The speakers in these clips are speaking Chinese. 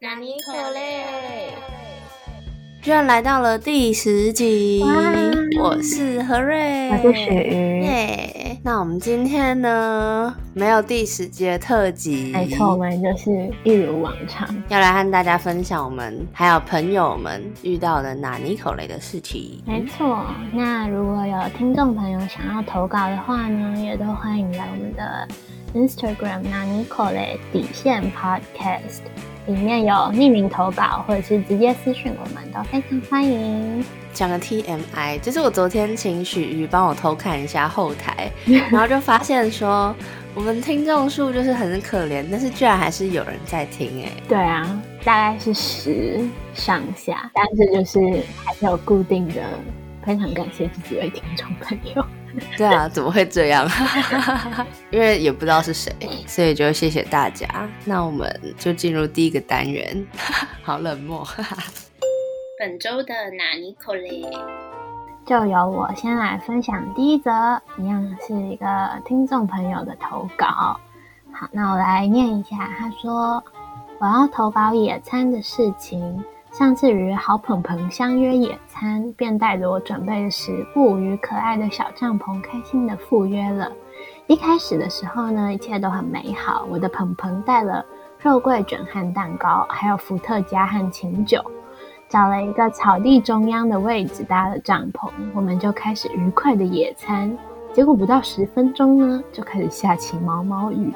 纳尼可嘞？居然来到了第十集，我是何瑞，我是雪鱼，耶！那我们今天呢，没有第十集的特辑，没错，我们就是一如往常，要来和大家分享我们还有朋友们遇到的纳尼口雷的事情。没错，那如果有听众朋友想要投稿的话呢，也都欢迎来我们的 Instagram 纳尼口雷底线 Podcast。里面有匿名投稿，或者是直接私讯，我们都非常欢迎。讲个 TMI，就是我昨天请许瑜帮我偷看一下后台，然后就发现说我们听众数就是很可怜，但是居然还是有人在听哎。对啊，大概是十上下，但是就是还是有固定的。非常感谢这几位听众朋友。对啊，怎么会这样？因为也不知道是谁，所以就谢谢大家。那我们就进入第一个单元。好冷漠。本周的哪尼可嘞，就由我先来分享第一则，一样是一个听众朋友的投稿。好，那我来念一下。他说：“我要投稿野餐的事情。”上次与好朋朋相约野餐，便带着我准备的食物与可爱的小帐篷，开心的赴约了。一开始的时候呢，一切都很美好。我的朋朋带了肉桂卷和蛋糕，还有伏特加和琴酒，找了一个草地中央的位置搭了帐篷，我们就开始愉快的野餐。结果不到十分钟呢，就开始下起毛毛雨。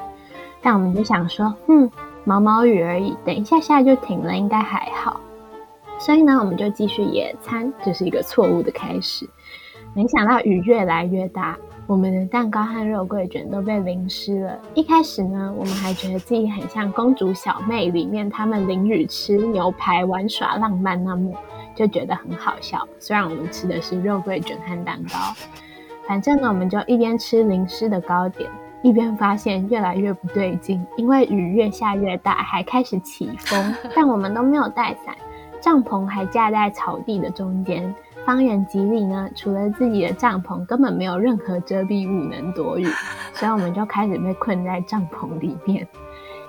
但我们就想说，嗯，毛毛雨而已，等一下下就停了，应该还好。所以呢，我们就继续野餐，这是一个错误的开始。没想到雨越来越大，我们的蛋糕和肉桂卷都被淋湿了。一开始呢，我们还觉得自己很像《公主小妹》里面他们淋雨吃牛排、玩耍浪漫那幕，就觉得很好笑。虽然我们吃的是肉桂卷和蛋糕，反正呢，我们就一边吃淋湿的糕点，一边发现越来越不对劲，因为雨越下越大，还开始起风，但我们都没有带伞。帐篷还架在草地的中间，方圆几里呢，除了自己的帐篷，根本没有任何遮蔽物能躲雨，所以我们就开始被困在帐篷里面。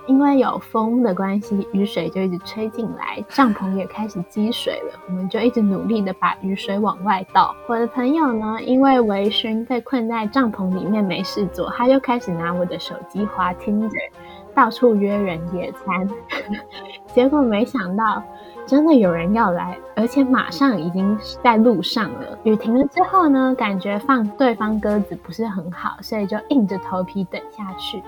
因为有风的关系，雨水就一直吹进来，帐篷也开始积水了。我们就一直努力的把雨水往外倒。我的朋友呢，因为微醺被困在帐篷里面没事做，他就开始拿我的手机滑 Tinder，到处约人野餐。结果没想到。真的有人要来，而且马上已经在路上了。雨停了之后呢，感觉放对方鸽子不是很好，所以就硬着头皮等下去。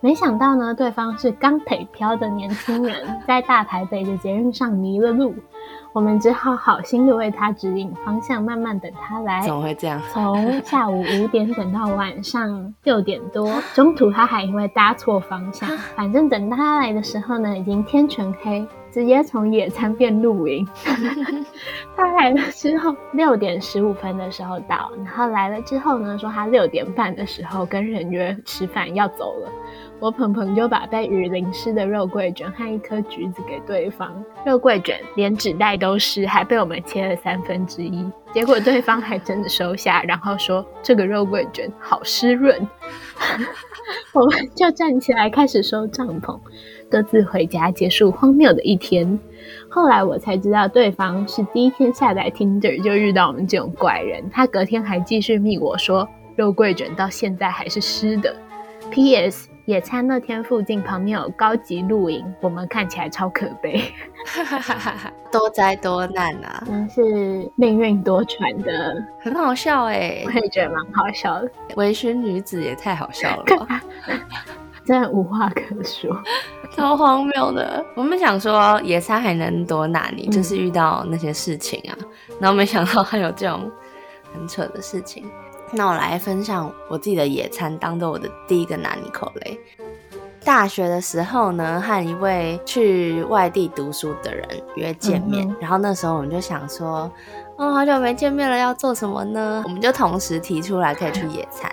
没想到呢，对方是钢腿漂的年轻人，在大台北的捷运上迷了路。我们只好好心的为他指引方向，慢慢等他来。怎么会这样？从下午五点等到晚上六点多，中途他还因为搭错方向。反正等他来的时候呢，已经天全黑。直接从野餐变露营。他来了之后，六点十五分的时候到，然后来了之后呢，说他六点半的时候跟人约吃饭要走了。我鹏鹏就把被雨淋湿的肉桂卷和一颗橘子给对方，肉桂卷连纸袋都湿，还被我们切了三分之一。结果对方还真的收下，然后说这个肉桂卷好湿润。我们就站起来开始收帐篷。各自回家，结束荒谬的一天。后来我才知道，对方是第一天下载 Tinder 就遇到我们这种怪人。他隔天还继续密我说，肉桂卷到现在还是湿的。P.S. 野餐那天附近旁边有高级露营，我们看起来超可悲。多灾多难啊，真是命运多舛的，很好笑哎，我也觉得蛮好笑的。微醺女子也太好笑了吧。真的无话可说，超荒谬的。我们想说野餐还能多难，你就是遇到那些事情啊，然后没想到还有这种很扯的事情。那我来分享我自己的野餐，当做我的第一个哪里口雷。大学的时候呢，和一位去外地读书的人约见面，然后那时候我们就想说，哦，好久没见面了，要做什么呢？我们就同时提出来可以去野餐。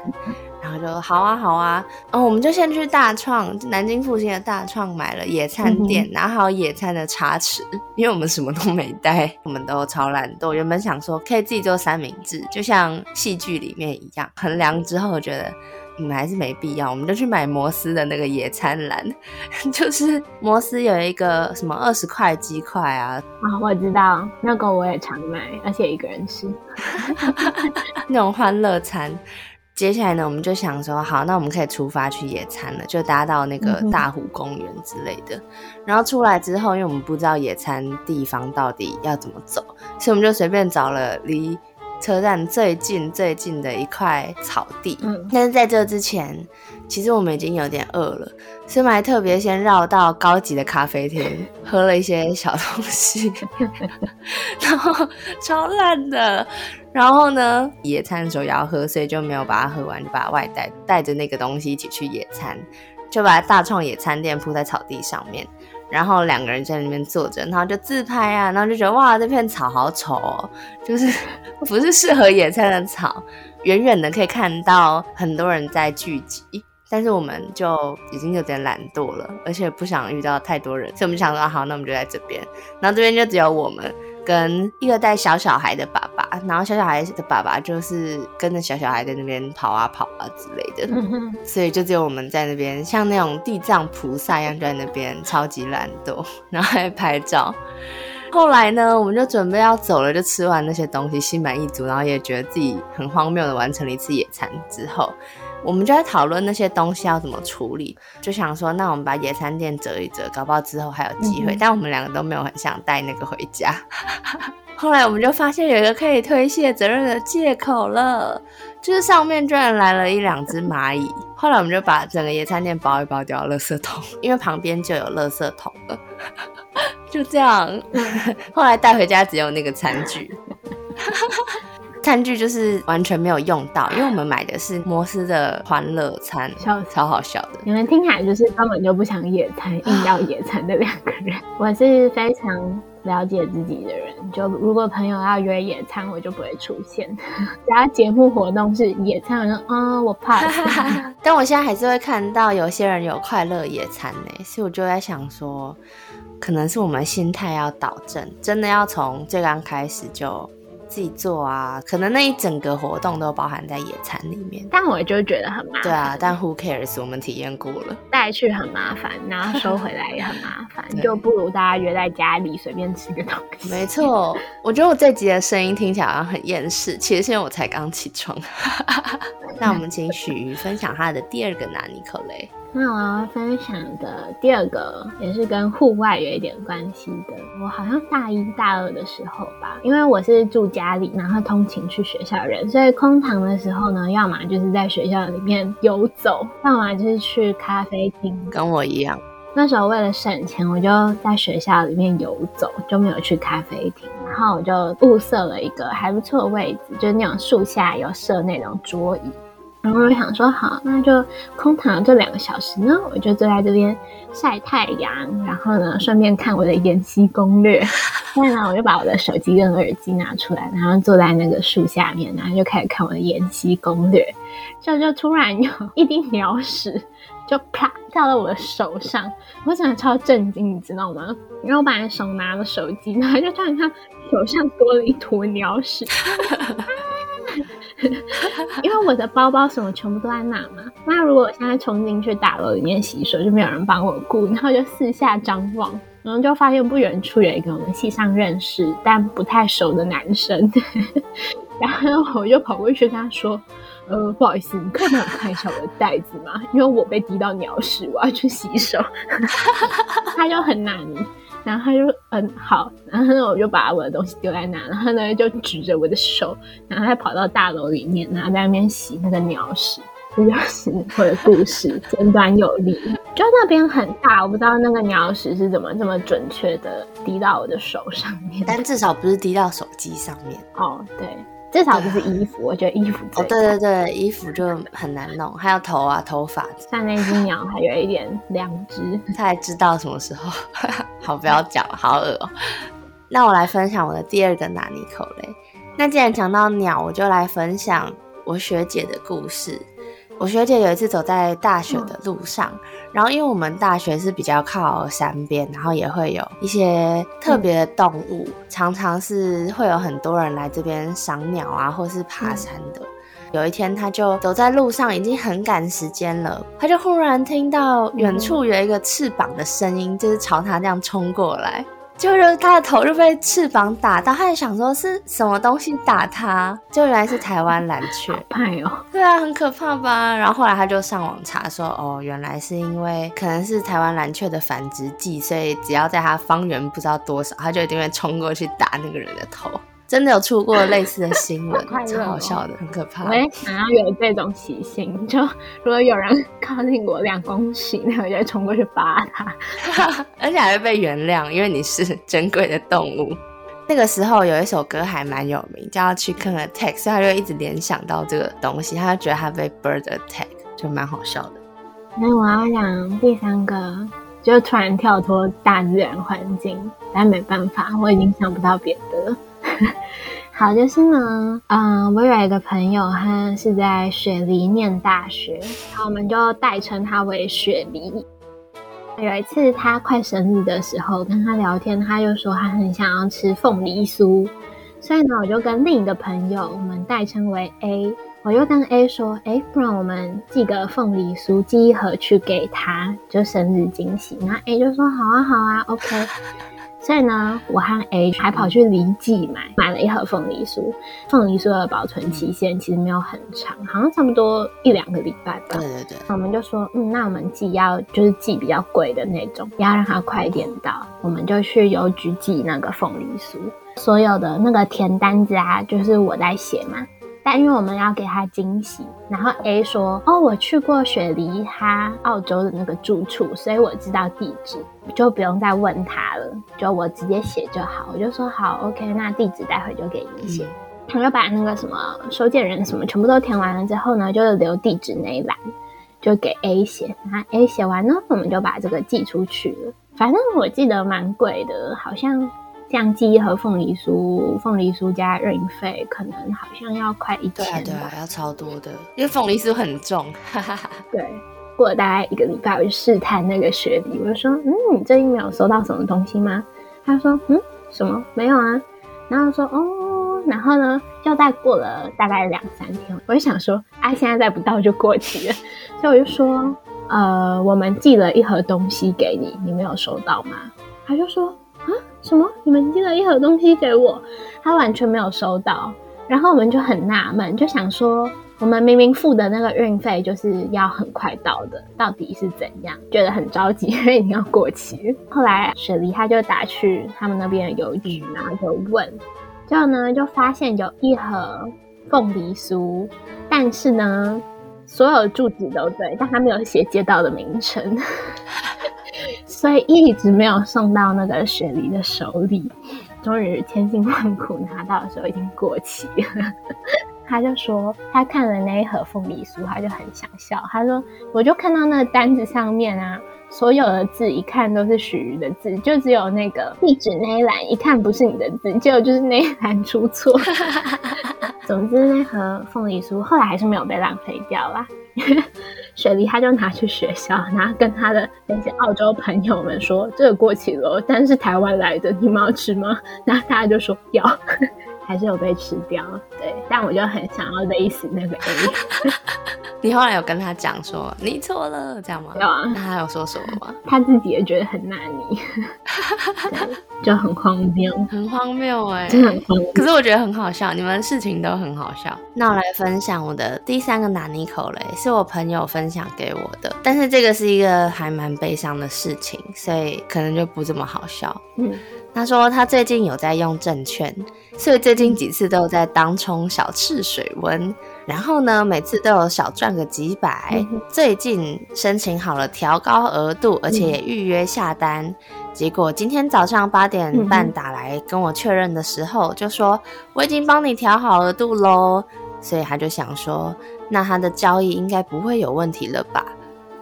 就好啊好啊，嗯，我们就先去大创南京附近的大创买了野餐垫，拿好野餐的茶匙，因为我们什么都没带，我们都超懒惰。原本想说可以自己做三明治，就像戏剧里面一样。衡量之后觉得你们还是没必要，我们就去买摩斯的那个野餐篮，就是摩斯有一个什么二十块鸡块啊，啊，我知道那个我也常买，而且一个人吃。那种欢乐餐。接下来呢，我们就想说，好，那我们可以出发去野餐了，就搭到那个大湖公园之类的。然后出来之后，因为我们不知道野餐地方到底要怎么走，所以我们就随便找了离车站最近最近的一块草地。嗯，但是在这之前，其实我们已经有点饿了，所以我们还特别先绕到高级的咖啡厅，喝了一些小东西，然后超烂的。然后呢，野餐的时候也要喝，所以就没有把它喝完，就把它外带，带着那个东西一起去野餐，就把大创野餐垫铺在草地上面，然后两个人在那边坐着，然后就自拍啊，然后就觉得哇，这片草好丑哦，就是 不是适合野餐的草，远远的可以看到很多人在聚集，但是我们就已经有点懒惰了，而且不想遇到太多人，所以我们想说好，那我们就在这边，然后这边就只有我们。跟一个带小小孩的爸爸，然后小小孩的爸爸就是跟着小小孩在那边跑啊跑啊之类的，所以就只有我们在那边，像那种地藏菩萨一样在那边超级懒惰，然后还拍照。后来呢，我们就准备要走了，就吃完那些东西，心满意足，然后也觉得自己很荒谬的完成了一次野餐之后。我们就在讨论那些东西要怎么处理，就想说，那我们把野餐垫折一折，搞不好之后还有机会。但我们两个都没有很想带那个回家。后来我们就发现有一个可以推卸责任的借口了，就是上面居然来了一两只蚂蚁。后来我们就把整个野餐垫包一包掉垃圾桶，因为旁边就有垃圾桶了。就这样，后来带回家只有那个餐具。餐具就是完全没有用到，因为我们买的是摩斯的欢乐餐，超好笑的。你们听起来就是根本就不想野餐，硬要野餐的两个人。我是非常了解自己的人，就如果朋友要约野餐，我就不会出现。只要节目活动是野餐，我说啊，我怕。但我现在还是会看到有些人有快乐野餐呢，所以我就在想说，可能是我们心态要导正，真的要从最刚开始就。自己做啊，可能那一整个活动都包含在野餐里面，但我就觉得很麻烦。对啊，但 Who cares？我们体验过了，带去很麻烦，然后收回来也很麻烦，就不如大家约在家里随便吃个东西。没错，我觉得我这集的声音听起来好像很厌世，其实现在我才刚起床。那我们请许瑜分享他的第二个拿尼克雷。那我要分享的第二个也是跟户外有一点关系的。我好像大一大二的时候吧，因为我是住家里，然后通勤去学校人，所以空堂的时候呢，要么就是在学校里面游走，要么就是去咖啡厅。跟我一样，那时候为了省钱，我就在学校里面游走，就没有去咖啡厅。然后我就物色了一个还不错的位置，就是那种树下有设那种桌椅。然后我想说，好，那就空躺这两个小时呢，我就坐在这边晒太阳，然后呢，顺便看我的延期攻略。后来呢，我就把我的手机跟耳机拿出来，然后坐在那个树下面，然后就开始看我的延期攻略。就就突然有一滴鸟屎就啪掉到我的手上，我真的超震惊，你知道吗？然后我本来手拿着手机，然后就突然看手上多了一坨鸟屎。因为我的包包什么全部都在那嘛，那如果我现在冲进去大楼里面洗手，就没有人帮我顾，然后就四下张望，然后就发现不远处有一个我们系上认识但不太熟的男生，然后我就跑过去跟他说：“呃，不好意思，你可以帮我看一下我的袋子吗？因为我被滴到鸟屎，我要去洗手。”他就很难。然后他就嗯好，然后呢我就把我的东西丢在那，然后呢就举着我的手，然后他跑到大楼里面，然后在那边洗那个鸟屎，这就是我的故事，简短有力。就那边很大，我不知道那个鸟屎是怎么这么准确的滴到我的手上面，但至少不是滴到手机上面。哦，对。至少不是衣服，我觉得衣服哦，对对对，衣服就很难弄，还有头啊，头发。像那只鸟，还有一点两只，它还知道什么时候。好，不要讲了，好恶哦。那我来分享我的第二个拿尼口嘞。那既然讲到鸟，我就来分享我学姐的故事。我学姐有一次走在大学的路上，然后因为我们大学是比较靠山边，然后也会有一些特别的动物，常常是会有很多人来这边赏鸟啊，或是爬山的。有一天，他就走在路上，已经很赶时间了，他就忽然听到远处有一个翅膀的声音，就是朝他这样冲过来。就是他的头就被翅膀打到，他还想说是什么东西打他，就原来是台湾蓝雀，哎呦。对啊，很可怕吧？然后后来他就上网查说，哦，原来是因为可能是台湾蓝雀的繁殖季，所以只要在它方圆不知道多少，它就一定会冲过去打那个人的头。真的有出过类似的新闻，超好笑的，很可怕。我也想要有这种习性，就如果有人靠近我两公尺，那我就冲过去扒他，而且还会被原谅，因为你是珍贵的动物。那个时候有一首歌还蛮有名，叫《Chicken Attack》，所以他就一直联想到这个东西，他就觉得他被 bird attack，就蛮好笑的。那我要讲第三个，就突然跳脱大自然环境，但没办法，我已经想不到别的。好，就是呢，嗯，我有一个朋友，他是在雪梨念大学，然后我们就代称他为雪梨。有一次他快生日的时候，跟他聊天，他就说他很想要吃凤梨酥，所以呢，我就跟另一个朋友，我们代称为 A，我就跟 A 说，哎，不然我们寄个凤梨酥寄一盒去给他，就生日惊喜。那 A 就说好啊，好啊，OK。所以呢，我和 A 还跑去李记买买了一盒凤梨酥。凤梨酥的保存期限其实没有很长，好像差不多一两个礼拜吧。对对对。我们就说，嗯，那我们寄要就是寄比较贵的那种，要让它快点到。我们就去邮局寄那个凤梨酥，所有的那个填单子啊，就是我在写嘛。但因为我们要给他惊喜，然后 A 说：“哦，我去过雪梨他澳洲的那个住处，所以我知道地址，就不用再问他了，就我直接写就好。”我就说：“好，OK，那地址待会就给你写。”他就把那个什么收件人什么全部都填完了之后呢，就留地址那一栏，就给 A 写。然后 A 写完呢，我们就把这个寄出去了。反正我记得蛮贵的，好像。像寄一盒凤梨酥，凤梨酥加运费，可能好像要快一千。对啊，要超多的，因为凤梨酥很重。对，过了大概一个礼拜，我就试探那个学弟，我就说：“嗯，你最近没有收到什么东西吗？”他说：“嗯，什么没有啊？”然后说：“哦，然后呢，就再过了大概两三天，我就想说：啊，现在再不到就过期了，所以我就说：呃，我们寄了一盒东西给你，你没有收到吗？”他就说。啊什么？你们寄了一盒东西给我，他完全没有收到。然后我们就很纳闷，就想说，我们明明付的那个运费就是要很快到的，到底是怎样？觉得很着急，因为已经要过期。后来雪梨他就打去他们那边邮局，然后就问，之后呢就发现有一盒凤梨酥，但是呢所有住址都对，但他没有写街道的名称。所以一直没有送到那个雪梨的手里，终于千辛万苦拿到的时候已经过期了。他就说他看了那一盒凤梨酥，他就很想笑。他说我就看到那个单子上面啊，所有的字一看都是许瑜的字，就只有那个地址那一栏一看不是你的字，结果就是那一栏出错。总之那盒凤梨酥后来还是没有被浪费掉啦。雪梨他就拿去学校，然后跟他的那些澳洲朋友们说：“这个过期了，但是台湾来的，你们要吃吗？”然后大家就说要。还是有被吃掉，对，但我就很想要勒死那个 A。你后来有跟他讲说你错了，这样吗？有啊。那他有说什么吗？他自己也觉得很难你，就很荒谬，很荒谬哎，真的很荒谬。可是我觉得很好笑，你们事情都很好笑。那我来分享我的第三个拿尼口雷，是我朋友分享给我的，但是这个是一个还蛮悲伤的事情，所以可能就不这么好笑。嗯。他说他最近有在用证券，所以最近几次都有在当冲小赤水温，然后呢，每次都有小赚个几百。最近申请好了调高额度，而且也预约下单，结果今天早上八点半打来跟我确认的时候，就说我已经帮你调好额度喽，所以他就想说，那他的交易应该不会有问题了吧？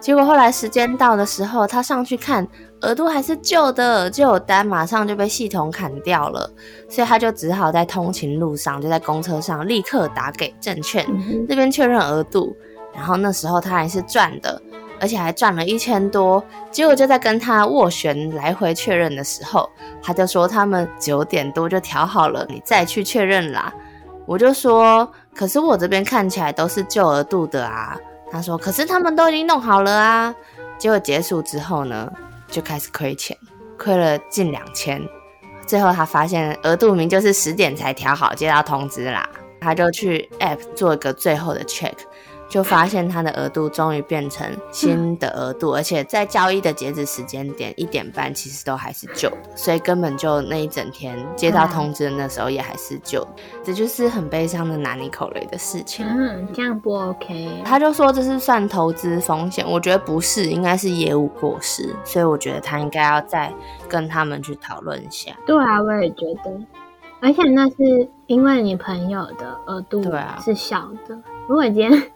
结果后来时间到的时候，他上去看额度还是旧的，就有单马上就被系统砍掉了，所以他就只好在通勤路上，就在公车上立刻打给证券那边确认额度。然后那时候他还是赚的，而且还赚了一千多。结果就在跟他斡旋来回确认的时候，他就说他们九点多就调好了，你再去确认啦。我就说，可是我这边看起来都是旧额度的啊。他说，可是他们都已经弄好了啊。结果结束之后呢，就开始亏钱，亏了近两千。最后他发现额度明就是十点才调好，接到通知啦，他就去 App 做一个最后的 check。就发现他的额度终于变成新的额度，而且在交易的截止时间点一点半，其实都还是旧的，所以根本就那一整天接到通知的那时候也还是旧，这就是很悲伤的拿尼口雷的事情。嗯，这样不 OK。他就说这是算投资风险，我觉得不是，应该是业务过失，所以我觉得他应该要再跟他们去讨论一下。对啊，我也觉得，而且那是因为你朋友的额度是小的，如果今天。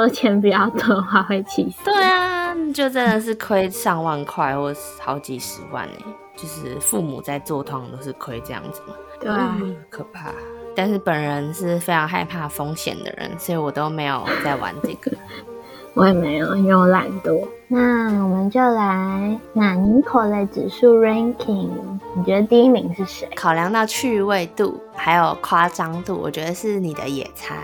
的钱比较多的话会气死。对啊，就真的是亏上万块或好几十万哎，就是父母在做通常都是亏这样子嘛。对啊，可怕。但是本人是非常害怕风险的人，所以我都没有在玩这个。我也没有，因为我懒惰。那我们就来纳尼口类指数 ranking，你觉得第一名是谁？考量到趣味度还有夸张度，我觉得是你的野餐。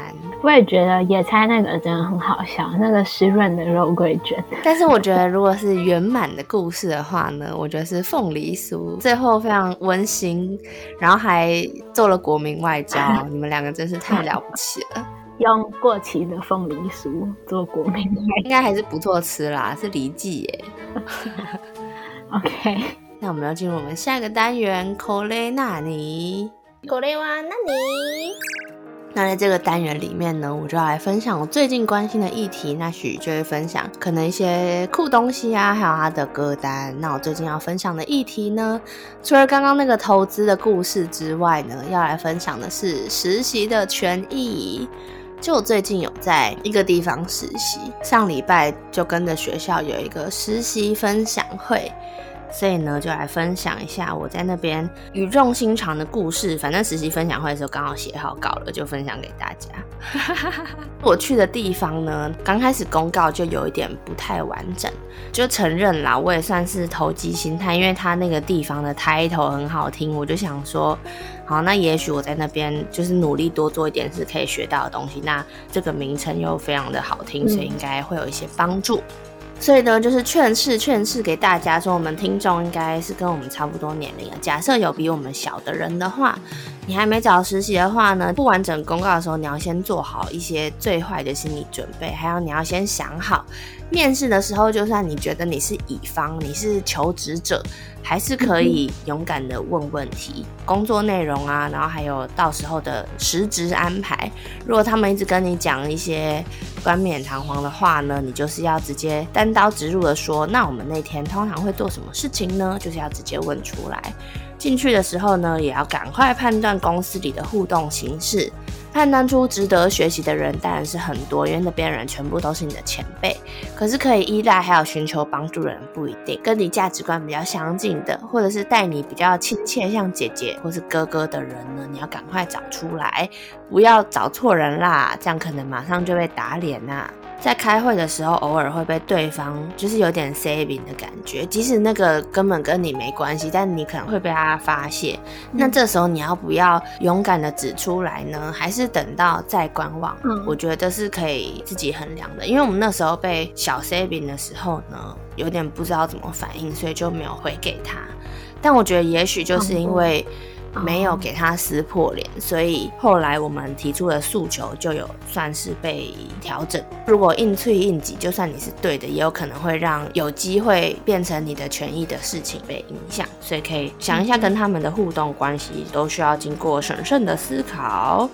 我也觉得野餐那个真的很好笑，那个湿润的肉桂卷。但是我觉得如果是圆满的故事的话呢，我觉得是凤梨酥，最后非常温馨，然后还做了国民外交，你们两个真是太了不起了。用过期的凤梨酥做国民菜，应该还是不错吃啦，是梨记耶。OK，那我们要进入我们下一个单元——口雷纳尼。口雷哇纳尼。那在这个单元里面呢，我就要来分享我最近关心的议题。那许就会分享可能一些酷东西啊，还有他的歌单。那我最近要分享的议题呢，除了刚刚那个投资的故事之外呢，要来分享的是实习的权益。就最近有在一个地方实习，上礼拜就跟着学校有一个实习分享会。所以呢，就来分享一下我在那边语重心长的故事。反正实习分享会的时候刚好写好稿了，就分享给大家。我去的地方呢，刚开始公告就有一点不太完整，就承认啦，我也算是投机心态，因为他那个地方的 title 很好听，我就想说，好，那也许我在那边就是努力多做一点是可以学到的东西。那这个名称又非常的好听，所以应该会有一些帮助。所以呢，就是劝示劝示给大家说，我们听众应该是跟我们差不多年龄啊。假设有比我们小的人的话，你还没找实习的话呢，不完整公告的时候，你要先做好一些最坏的心理准备，还有你要先想好，面试的时候，就算你觉得你是乙方，你是求职者。还是可以勇敢的问问题，工作内容啊，然后还有到时候的实职安排。如果他们一直跟你讲一些冠冕堂皇的话呢，你就是要直接单刀直入的说，那我们那天通常会做什么事情呢？就是要直接问出来。进去的时候呢，也要赶快判断公司里的互动形式。判断出值得学习的人当然是很多，因为那边人全部都是你的前辈。可是可以依赖还有寻求帮助的人不一定，跟你价值观比较相近的，或者是待你比较亲切像姐姐或是哥哥的人呢，你要赶快找出来，不要找错人啦，这样可能马上就被打脸啦。在开会的时候，偶尔会被对方就是有点 saving 的感觉，即使那个根本跟你没关系，但你可能会被他发现。那这时候你要不要勇敢的指出来呢？还是等到再观望？嗯，我觉得是可以自己衡量的。因为我们那时候被小 saving 的时候呢，有点不知道怎么反应，所以就没有回给他。但我觉得也许就是因为。没有给他撕破脸，所以后来我们提出的诉求就有算是被调整。如果硬脆硬挤，就算你是对的，也有可能会让有机会变成你的权益的事情被影响。所以可以想一下，跟他们的互动关系都需要经过审慎的思考。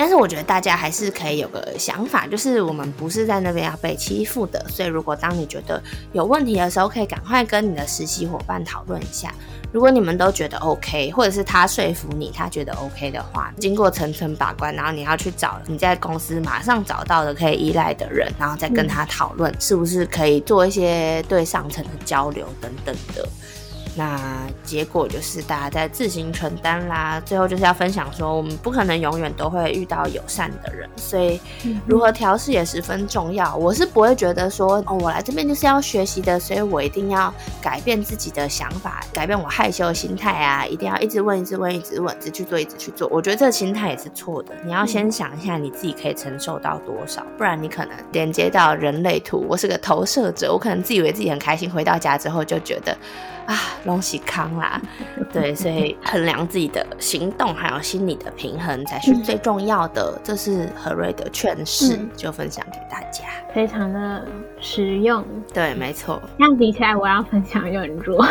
但是我觉得大家还是可以有个想法，就是我们不是在那边要被欺负的。所以如果当你觉得有问题的时候，可以赶快跟你的实习伙伴讨论一下。如果你们都觉得 OK，或者是他说服你，他觉得 OK 的话，经过层层把关，然后你要去找你在公司马上找到的可以依赖的人，然后再跟他讨论是不是可以做一些对上层的交流等等的。那结果就是大家在自行承担啦。最后就是要分享说，我们不可能永远都会遇到友善的人，所以如何调试也十分重要。我是不会觉得说，哦，我来这边就是要学习的，所以我一定要改变自己的想法，改变我害羞的心态啊，一定要一直问，一直问，一直问，一直去做，一直去做。我觉得这个心态也是错的。你要先想一下你自己可以承受到多少，不然你可能连接到人类图，我是个投射者，我可能自以为自己很开心，回到家之后就觉得。啊，恭喜康啦！对，所以衡量自己的行动还有心理的平衡才是最重要的。这是何瑞的劝示，就分享给大家，非常的实用。对，没错。这样比起来，我要分享又很弱。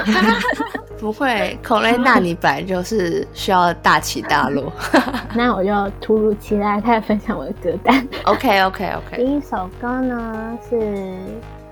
不会，孔雷娜，你本来就是需要大起大落。那我就突如其来开始分享我的歌单。OK，OK，OK。第一首歌呢是。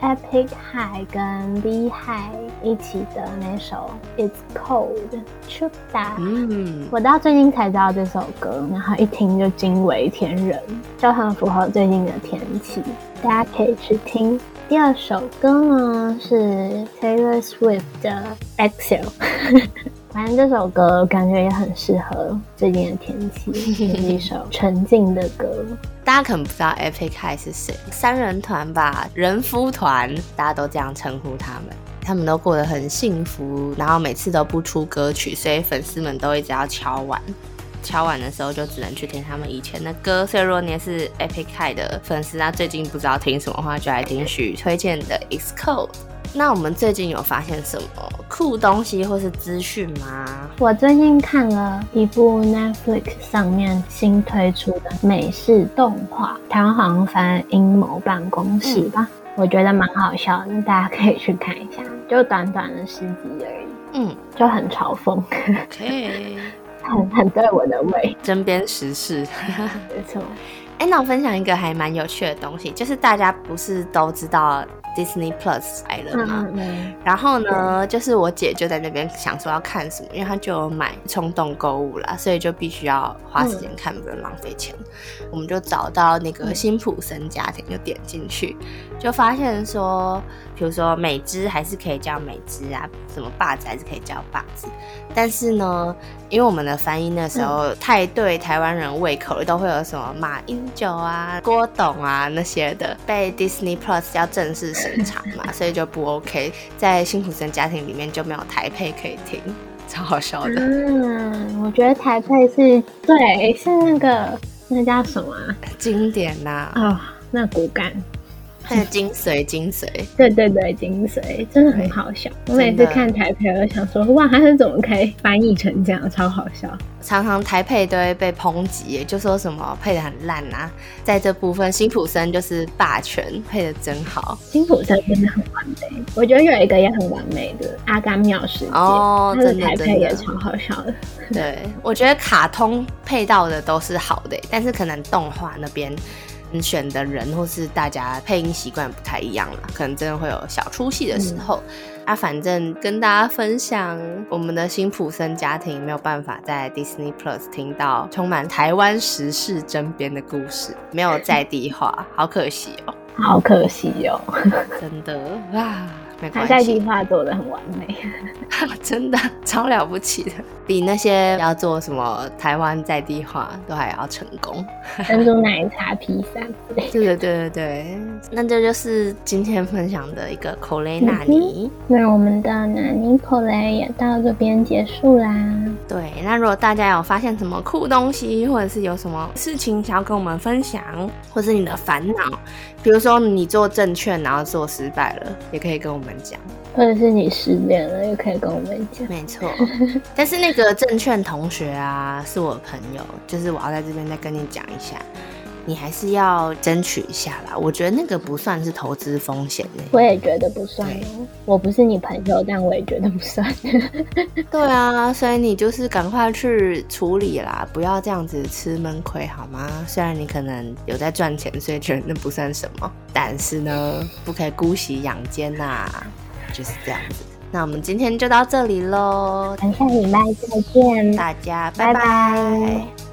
Epic High 跟 V High 一起的那首 It's Cold 出打，嗯，我到最近才知道这首歌，然后一听就惊为天人，就很符合最近的天气，大家可以去听。第二首歌呢是 Taylor Swift 的 Exhale。反正这首歌感觉也很适合最近的天气，是一首沉静的歌。大家可能不知道 Epic High 是谁，三人团吧，人夫团，大家都这样称呼他们。他们都过得很幸福，然后每次都不出歌曲，所以粉丝们都一直要敲碗。敲碗的时候就只能去听他们以前的歌。所以如果你是 Epic High 的粉丝，那最近不知道听什么话，就来听许推荐的 Excode。那我们最近有发现什么酷东西或是资讯吗？我最近看了一部 Netflix 上面新推出的美式动画，台湾好像翻《阴谋办公室》吧，我觉得蛮好笑的，大家可以去看一下，就短短的十集而已，嗯，就很嘲讽，可以，很很对我的胃，针砭时事，没错。哎，那我分享一个还蛮有趣的东西，就是大家不是都知道。Disney Plus 来了嘛？然后呢，就是我姐就在那边想说要看什么，因为她就有买冲动购物啦，所以就必须要花时间看，不能浪费钱。我们就找到那个辛普森家庭，就点进去，就发现说，比如说美芝还是可以叫美芝啊，什么霸子还是可以叫霸子，但是呢。因为我们的翻译那时候太对台湾人胃口了，都会有什么马英九啊、郭董啊那些的，被 Disney Plus 要正式审查嘛，所以就不 OK。在辛普森家庭里面就没有台配可以听，超好笑的。嗯，我觉得台配是对，是那个那叫什么？经典呐。啊，那骨感。它的精髓，精髓，对对对，精髓真的很好笑。我每次看台配，我想说，哇，他是怎么可以翻译成这样，超好笑。常常台配都会被抨击，就说什么配的很烂啊。在这部分，辛普森就是霸权，配的真好。辛普森真的很完美，我觉得有一个也很完美的《阿甘妙世界》，哦，他的台配也超好笑的。对，我觉得卡通配到的都是好的，但是可能动画那边。选的人或是大家配音习惯不太一样了，可能真的会有小出戏的时候。啊，反正跟大家分享，我们的辛普森家庭没有办法在 Disney Plus 听到充满台湾时事争边的故事，没有 在地化，好可惜哦，好可惜哦，真的啊。他在地化做的很完美，真的超了不起的，比那些要做什么台湾在地化都还要成功。珍珠奶茶披萨，对对对对对，那这就是今天分享的一个口雷纳尼。那我们的纳尼口雷也到这边结束啦。对，那如果大家有发现什么酷东西，或者是有什么事情想要跟我们分享，或是你的烦恼，比如说你做证券然后做失败了，也可以跟我们。讲，或者是你失恋了，也可以跟我们讲。没错，但是那个证券同学啊，是我朋友，就是我要在这边再跟你讲一下。你还是要争取一下啦，我觉得那个不算是投资风险呢。我也觉得不算，我不是你朋友，但我也觉得不算。对啊，所以你就是赶快去处理啦，不要这样子吃闷亏好吗？虽然你可能有在赚钱，所以觉得那不算什么，但是呢，不可以姑息养奸呐，就是这样子。那我们今天就到这里喽，下礼拜再见，大家拜拜。